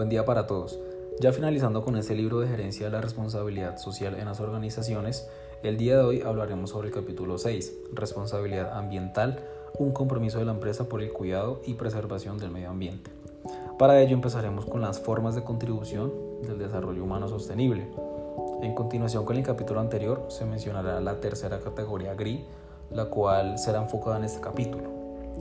Buen día para todos. Ya finalizando con este libro de gerencia de la responsabilidad social en las organizaciones, el día de hoy hablaremos sobre el capítulo 6, responsabilidad ambiental, un compromiso de la empresa por el cuidado y preservación del medio ambiente. Para ello empezaremos con las formas de contribución del desarrollo humano sostenible. En continuación con el capítulo anterior se mencionará la tercera categoría GRI, la cual será enfocada en este capítulo.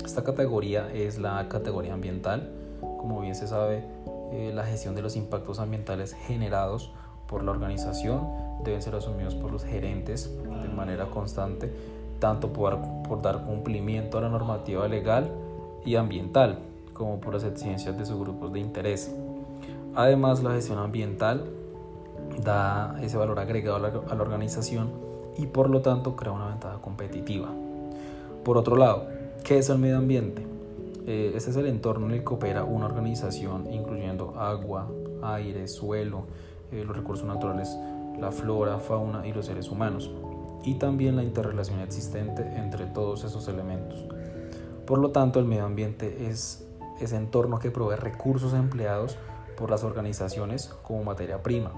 Esta categoría es la categoría ambiental. Como bien se sabe, eh, la gestión de los impactos ambientales generados por la organización deben ser asumidos por los gerentes de manera constante, tanto por, por dar cumplimiento a la normativa legal y ambiental, como por las exigencias de sus grupos de interés. Además, la gestión ambiental da ese valor agregado a la, a la organización y por lo tanto crea una ventaja competitiva. Por otro lado, ¿qué es el medio ambiente? Este es el entorno en el que opera una organización, incluyendo agua, aire, suelo, eh, los recursos naturales, la flora, fauna y los seres humanos, y también la interrelación existente entre todos esos elementos. Por lo tanto, el medio ambiente es ese entorno que provee recursos empleados por las organizaciones como materia prima,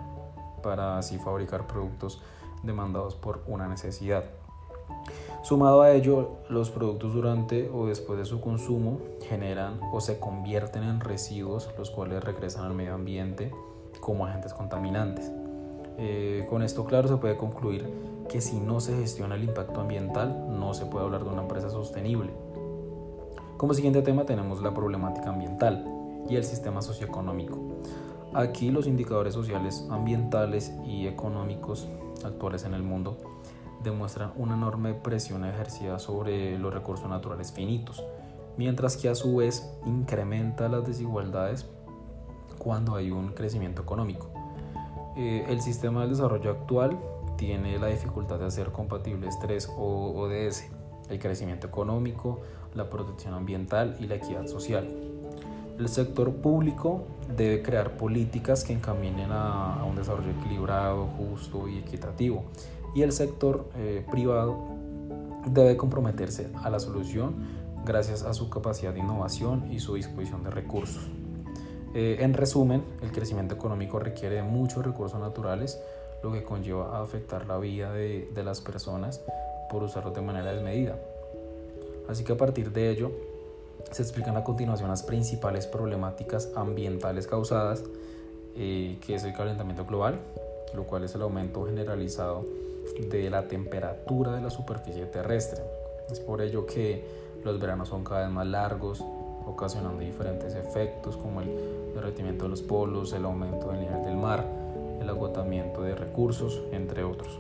para así fabricar productos demandados por una necesidad. Sumado a ello, los productos durante o después de su consumo generan o se convierten en residuos, los cuales regresan al medio ambiente como agentes contaminantes. Eh, con esto, claro, se puede concluir que si no se gestiona el impacto ambiental, no se puede hablar de una empresa sostenible. Como siguiente tema tenemos la problemática ambiental y el sistema socioeconómico. Aquí los indicadores sociales, ambientales y económicos actuales en el mundo demuestran una enorme presión ejercida sobre los recursos naturales finitos, mientras que a su vez incrementa las desigualdades cuando hay un crecimiento económico. Eh, el sistema del desarrollo actual tiene la dificultad de hacer compatibles tres ODS, el crecimiento económico, la protección ambiental y la equidad social. El sector público debe crear políticas que encaminen a, a un desarrollo equilibrado, justo y equitativo, y el sector eh, privado debe comprometerse a la solución gracias a su capacidad de innovación y su disposición de recursos. Eh, en resumen, el crecimiento económico requiere muchos recursos naturales, lo que conlleva a afectar la vida de, de las personas por usarlos de manera desmedida. Así que a partir de ello, se explican a continuación las principales problemáticas ambientales causadas, eh, que es el calentamiento global, lo cual es el aumento generalizado de la temperatura de la superficie terrestre. Es por ello que los veranos son cada vez más largos, ocasionando diferentes efectos como el derretimiento de los polos, el aumento del nivel del mar, el agotamiento de recursos, entre otros.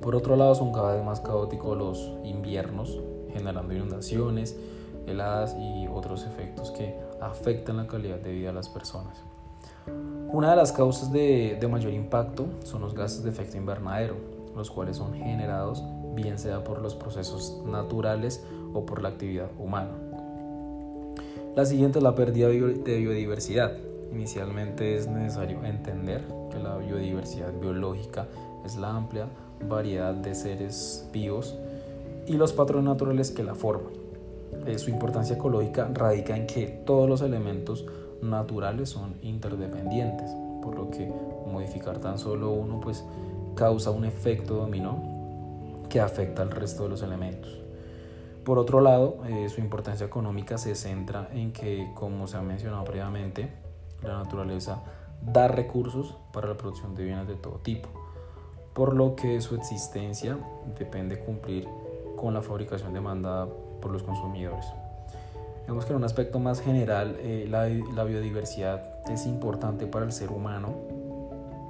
Por otro lado, son cada vez más caóticos los inviernos, generando inundaciones, heladas y otros efectos que afectan la calidad de vida de las personas. Una de las causas de, mayor impacto son los gases de efecto invernadero, los cuales son generados bien sea por los procesos naturales o por la actividad humana. La siguiente es la pérdida de biodiversidad. Inicialmente es necesario entender que la biodiversidad biológica es la amplia variedad de seres vivos y los patrones naturales que la forman. Eh, su importancia ecológica radica en que todos los elementos naturales son interdependientes, por lo que modificar tan solo uno pues causa un efecto dominó que afecta al resto de los elementos. Por otro lado, eh, su importancia económica se centra en que, como se ha mencionado previamente, la naturaleza da recursos para la producción de bienes de todo tipo, por lo que su existencia depende cumplir con la fabricación demandada por los consumidores. Vemos que en un aspecto más general, eh, la, la biodiversidad es importante para el ser humano,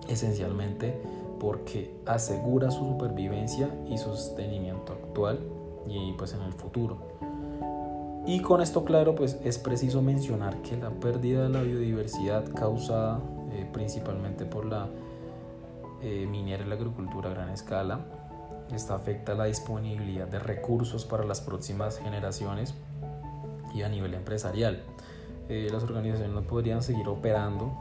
esencialmente porque asegura su supervivencia y su sostenimiento actual y pues en el futuro. Y con esto claro, pues es preciso mencionar que la pérdida de la biodiversidad causada eh, principalmente por la eh, minera y la agricultura a gran escala, esta afecta la disponibilidad de recursos para las próximas generaciones y a nivel empresarial. Eh, las organizaciones no podrían seguir operando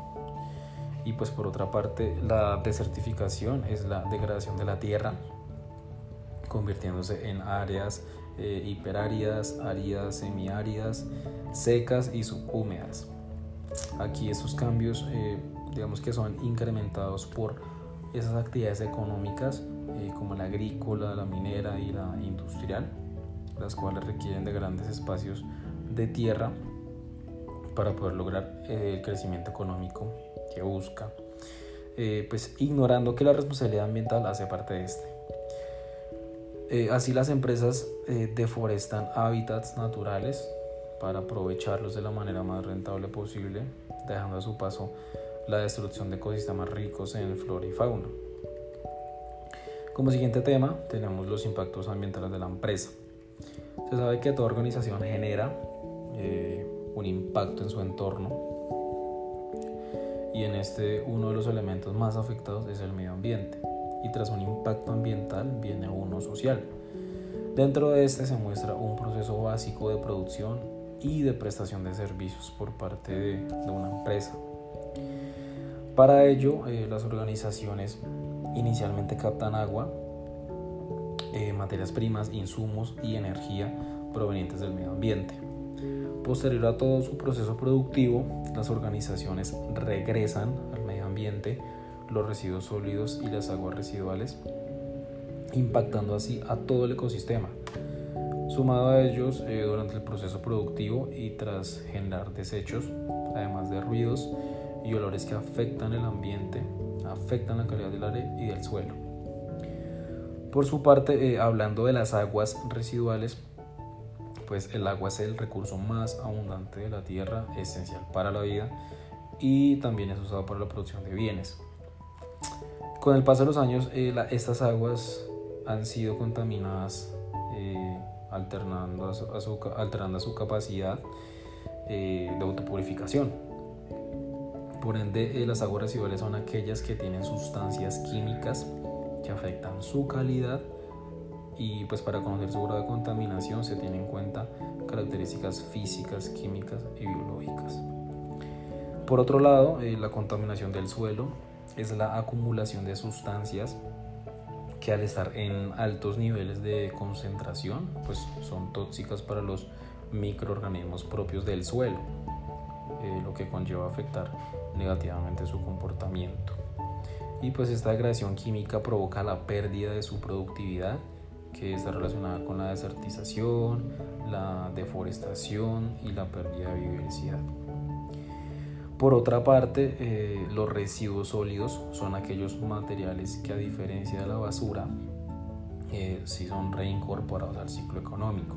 y pues por otra parte la desertificación es la degradación de la tierra convirtiéndose en áreas eh, hiperáridas, áridas, semiáridas, secas y subhúmedas. aquí estos cambios, eh, digamos que son incrementados por esas actividades económicas eh, como la agrícola, la minera y la industrial, las cuales requieren de grandes espacios de tierra para poder lograr el crecimiento económico que busca, pues ignorando que la responsabilidad ambiental hace parte de este. Eh, así las empresas eh, deforestan hábitats naturales para aprovecharlos de la manera más rentable posible, dejando a su paso la destrucción de ecosistemas ricos en flora y fauna. Como siguiente tema tenemos los impactos ambientales de la empresa. Se sabe que toda organización genera eh, un impacto en su entorno y en este uno de los elementos más afectados es el medio ambiente y tras un impacto ambiental viene uno social. Dentro de este se muestra un proceso básico de producción y de prestación de servicios por parte de, una empresa. Para ello, eh, las organizaciones inicialmente captan agua, eh, materias primas, insumos y energía provenientes del medio ambiente. Posterior a todo su proceso productivo, las organizaciones regresan al medio ambiente los residuos sólidos y las aguas residuales, impactando así a todo el ecosistema. Sumado a ellos, eh, durante el proceso productivo y tras generar desechos, además de ruidos y olores que afectan el ambiente, afectan la calidad del aire y del suelo. Por su parte, eh, hablando de las aguas residuales, pues el agua es el recurso más abundante de la tierra, esencial para la vida y también es usado para la producción de bienes. Con el paso de los años, eh, estas aguas han sido contaminadas, eh, alternando alterando su capacidad eh, de autopurificación. Por ende, las aguas residuales son aquellas que tienen sustancias químicas que afectan su calidad y pues para conocer su grado de contaminación se tienen en cuenta características físicas, químicas y biológicas. Por otro lado, la contaminación del suelo es la acumulación de sustancias que al estar en altos niveles de concentración, pues son tóxicas para los microorganismos propios del suelo, eh, lo que conlleva afectar negativamente su comportamiento. Y pues esta degradación química provoca la pérdida de su productividad, que está relacionada con la desertización, la deforestación y la pérdida de biodiversidad. Por otra parte, eh, los residuos sólidos son aquellos materiales que a diferencia de la basura, eh, sí son reincorporados al ciclo económico.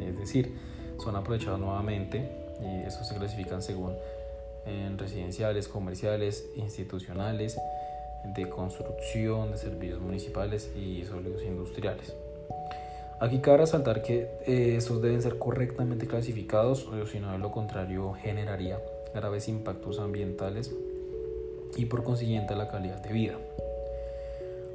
Es decir, son aprovechados nuevamente y estos se clasifican según en residenciales, comerciales, institucionales, de construcción, de servicios municipales y sólidos industriales. Aquí cabe resaltar que eh, estos deben ser correctamente clasificados, o si no de lo contrario generaría graves impactos ambientales y por consiguiente la calidad de vida.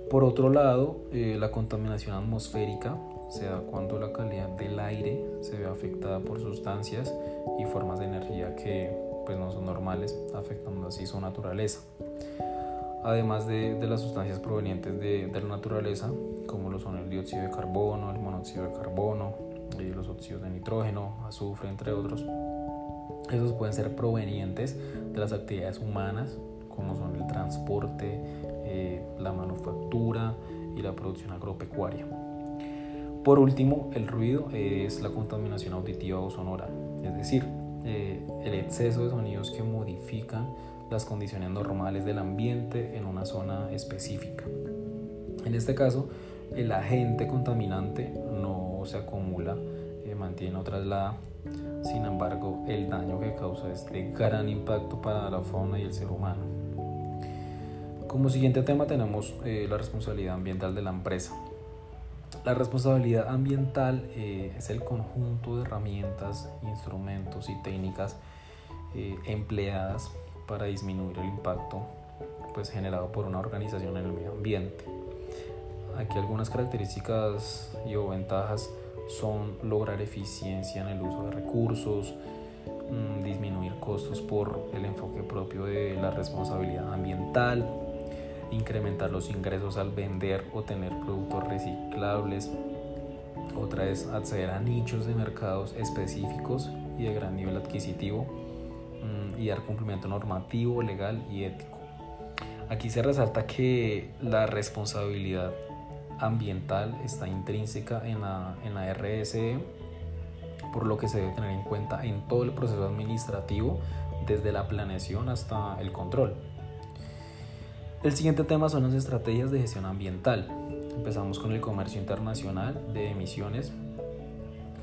Por otro lado, eh, la contaminación atmosférica se da cuando la calidad del aire se ve afectada por sustancias y formas de energía que pues, no son normales, afectando así su naturaleza. Además de, las sustancias provenientes de, de, la naturaleza, como lo son el dióxido de carbono, el monóxido de carbono, y los óxidos de nitrógeno, azufre, entre otros, esos pueden ser provenientes de las actividades humanas, como son el transporte, eh, la manufactura y la producción agropecuaria. Por último, el ruido es la contaminación auditiva o sonora, es decir, eh, el exceso de sonidos que modifican las condiciones normales del ambiente en una zona específica. En este caso, el agente contaminante no se acumula, eh, mantiene o traslada sin embargo, el daño que causa es de gran impacto para la fauna y el ser humano. Como siguiente tema tenemos eh, la responsabilidad ambiental de la empresa. La responsabilidad ambiental eh, es el conjunto de herramientas, instrumentos y técnicas eh, empleadas para disminuir el impacto pues, generado por una organización en el medio ambiente. Aquí algunas características y o ventajas son lograr eficiencia en el uso de recursos, mm, disminuir costos por el enfoque propio de la responsabilidad ambiental, incrementar los ingresos al vender o tener productos reciclables, otra es acceder a nichos de mercados específicos y de gran nivel adquisitivo, y dar cumplimiento normativo, legal y ético. Aquí se resalta que la responsabilidad ambiental está intrínseca en la, en la RSE, por lo que se debe tener en cuenta en todo el proceso administrativo, desde la planeación hasta el control. El siguiente tema son las estrategias de gestión ambiental. Empezamos con el comercio internacional de emisiones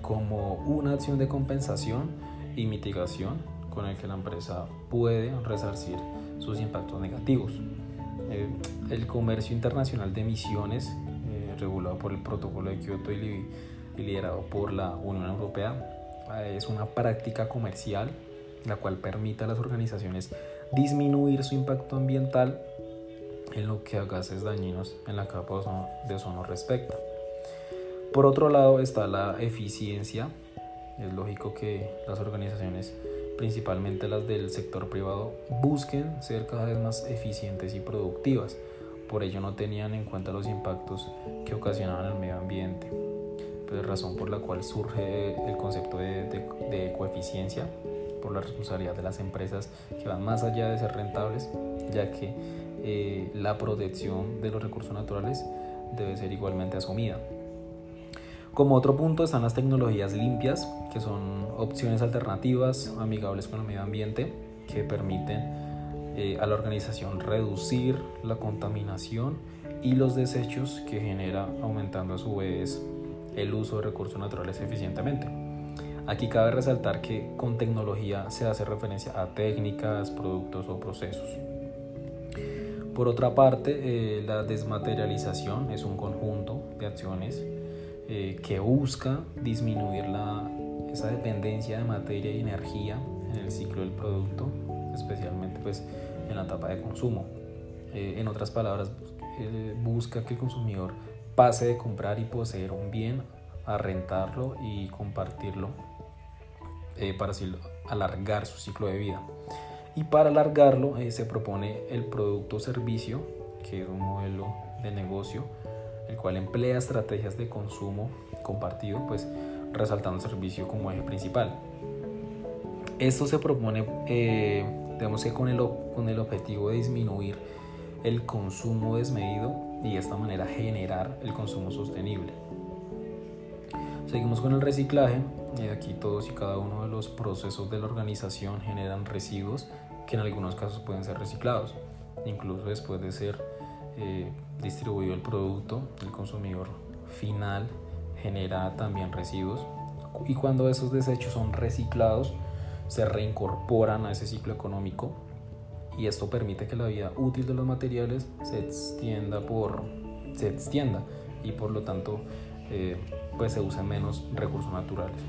como una acción de compensación y mitigación con el que la empresa puede resarcir sus impactos negativos. Eh, el comercio internacional de emisiones, eh, regulado por el Protocolo de Kioto y, liderado por la Unión Europea, eh, es una práctica comercial la cual permite a las organizaciones disminuir su impacto ambiental en lo que a gases dañinos en la capa de ozono respecta. Por otro lado está la eficiencia. Es lógico que las organizaciones, principalmente las del sector privado, busquen ser cada vez más eficientes y productivas. Por ello no tenían en cuenta los impactos que ocasionaban al medio ambiente. Pues razón por la cual surge el concepto de, de ecoeficiencia por la responsabilidad de las empresas que van más allá de ser rentables, ya que eh, la protección de los recursos naturales debe ser igualmente asumida. Como otro punto están las tecnologías limpias, que son opciones alternativas amigables con el medio ambiente que permiten eh, a la organización reducir la contaminación y los desechos que genera aumentando a su vez el uso de recursos naturales eficientemente. Aquí cabe resaltar que con tecnología se hace referencia a técnicas, productos o procesos. Por otra parte, eh, la desmaterialización es un conjunto de acciones eh, que busca disminuir la, esa dependencia de materia y energía en el ciclo del producto, especialmente pues, en la etapa de consumo. Eh, en otras palabras, busca que el consumidor pase de comprar y poseer un bien a rentarlo y compartirlo para así alargar su ciclo de vida. Y para alargarlo eh, se propone el producto servicio, que es un modelo de negocio, el cual emplea estrategias de consumo compartido, pues resaltando el servicio como eje principal. Esto se propone, eh, digamos que con el, con el objetivo de disminuir el consumo desmedido y de esta manera generar el consumo sostenible. Seguimos con el reciclaje. Aquí todos y cada uno de los procesos de la organización generan residuos que en algunos casos pueden ser reciclados. Incluso después de ser eh, distribuido el producto, el consumidor final genera también residuos. Y cuando esos desechos son reciclados, se reincorporan a ese ciclo económico y esto permite que la vida útil de los materiales se extienda por se extienda y por lo tanto eh, pues se usen menos recursos naturales.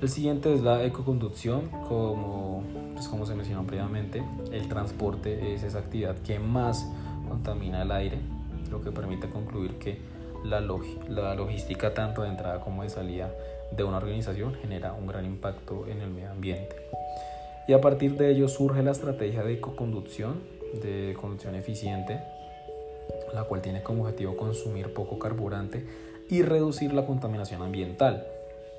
El siguiente es la ecoconducción, como, pues como se mencionó previamente, el transporte es esa actividad que más contamina el aire, lo que permite concluir que la, logística tanto de entrada como de salida de una organización genera un gran impacto en el medio ambiente. Y a partir de ello surge la estrategia de ecoconducción, de conducción eficiente, la cual tiene como objetivo consumir poco carburante y reducir la contaminación ambiental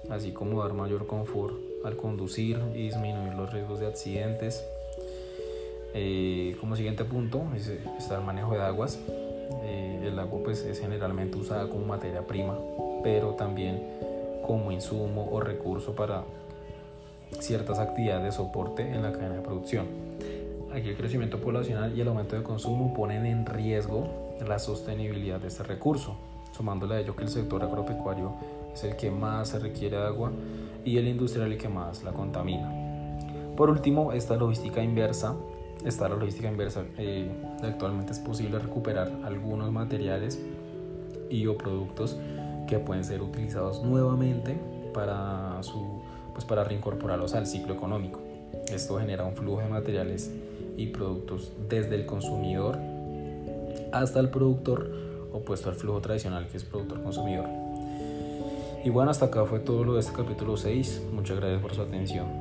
así como dar mayor confort al conducir y disminuir los riesgos de accidentes. Eh, como siguiente punto está el manejo de aguas. Eh, el agua pues, es generalmente usada como materia prima, pero también como insumo o recurso para ciertas actividades de soporte en la cadena de producción. Aquí el crecimiento poblacional y el aumento de consumo ponen en riesgo la sostenibilidad de este recurso, sumándole a ello que el sector agropecuario es el que más se requiere de agua y el industrial el que más la contamina. Por último, esta logística inversa. Está la logística inversa. Eh, actualmente es posible recuperar algunos materiales y o productos que pueden ser utilizados nuevamente para, su, pues para reincorporarlos al ciclo económico. Esto genera un flujo de materiales y productos desde el consumidor hasta el productor opuesto al flujo tradicional que es productor-consumidor. Y bueno, hasta acá fue todo lo de este capítulo 6. Muchas gracias por su atención.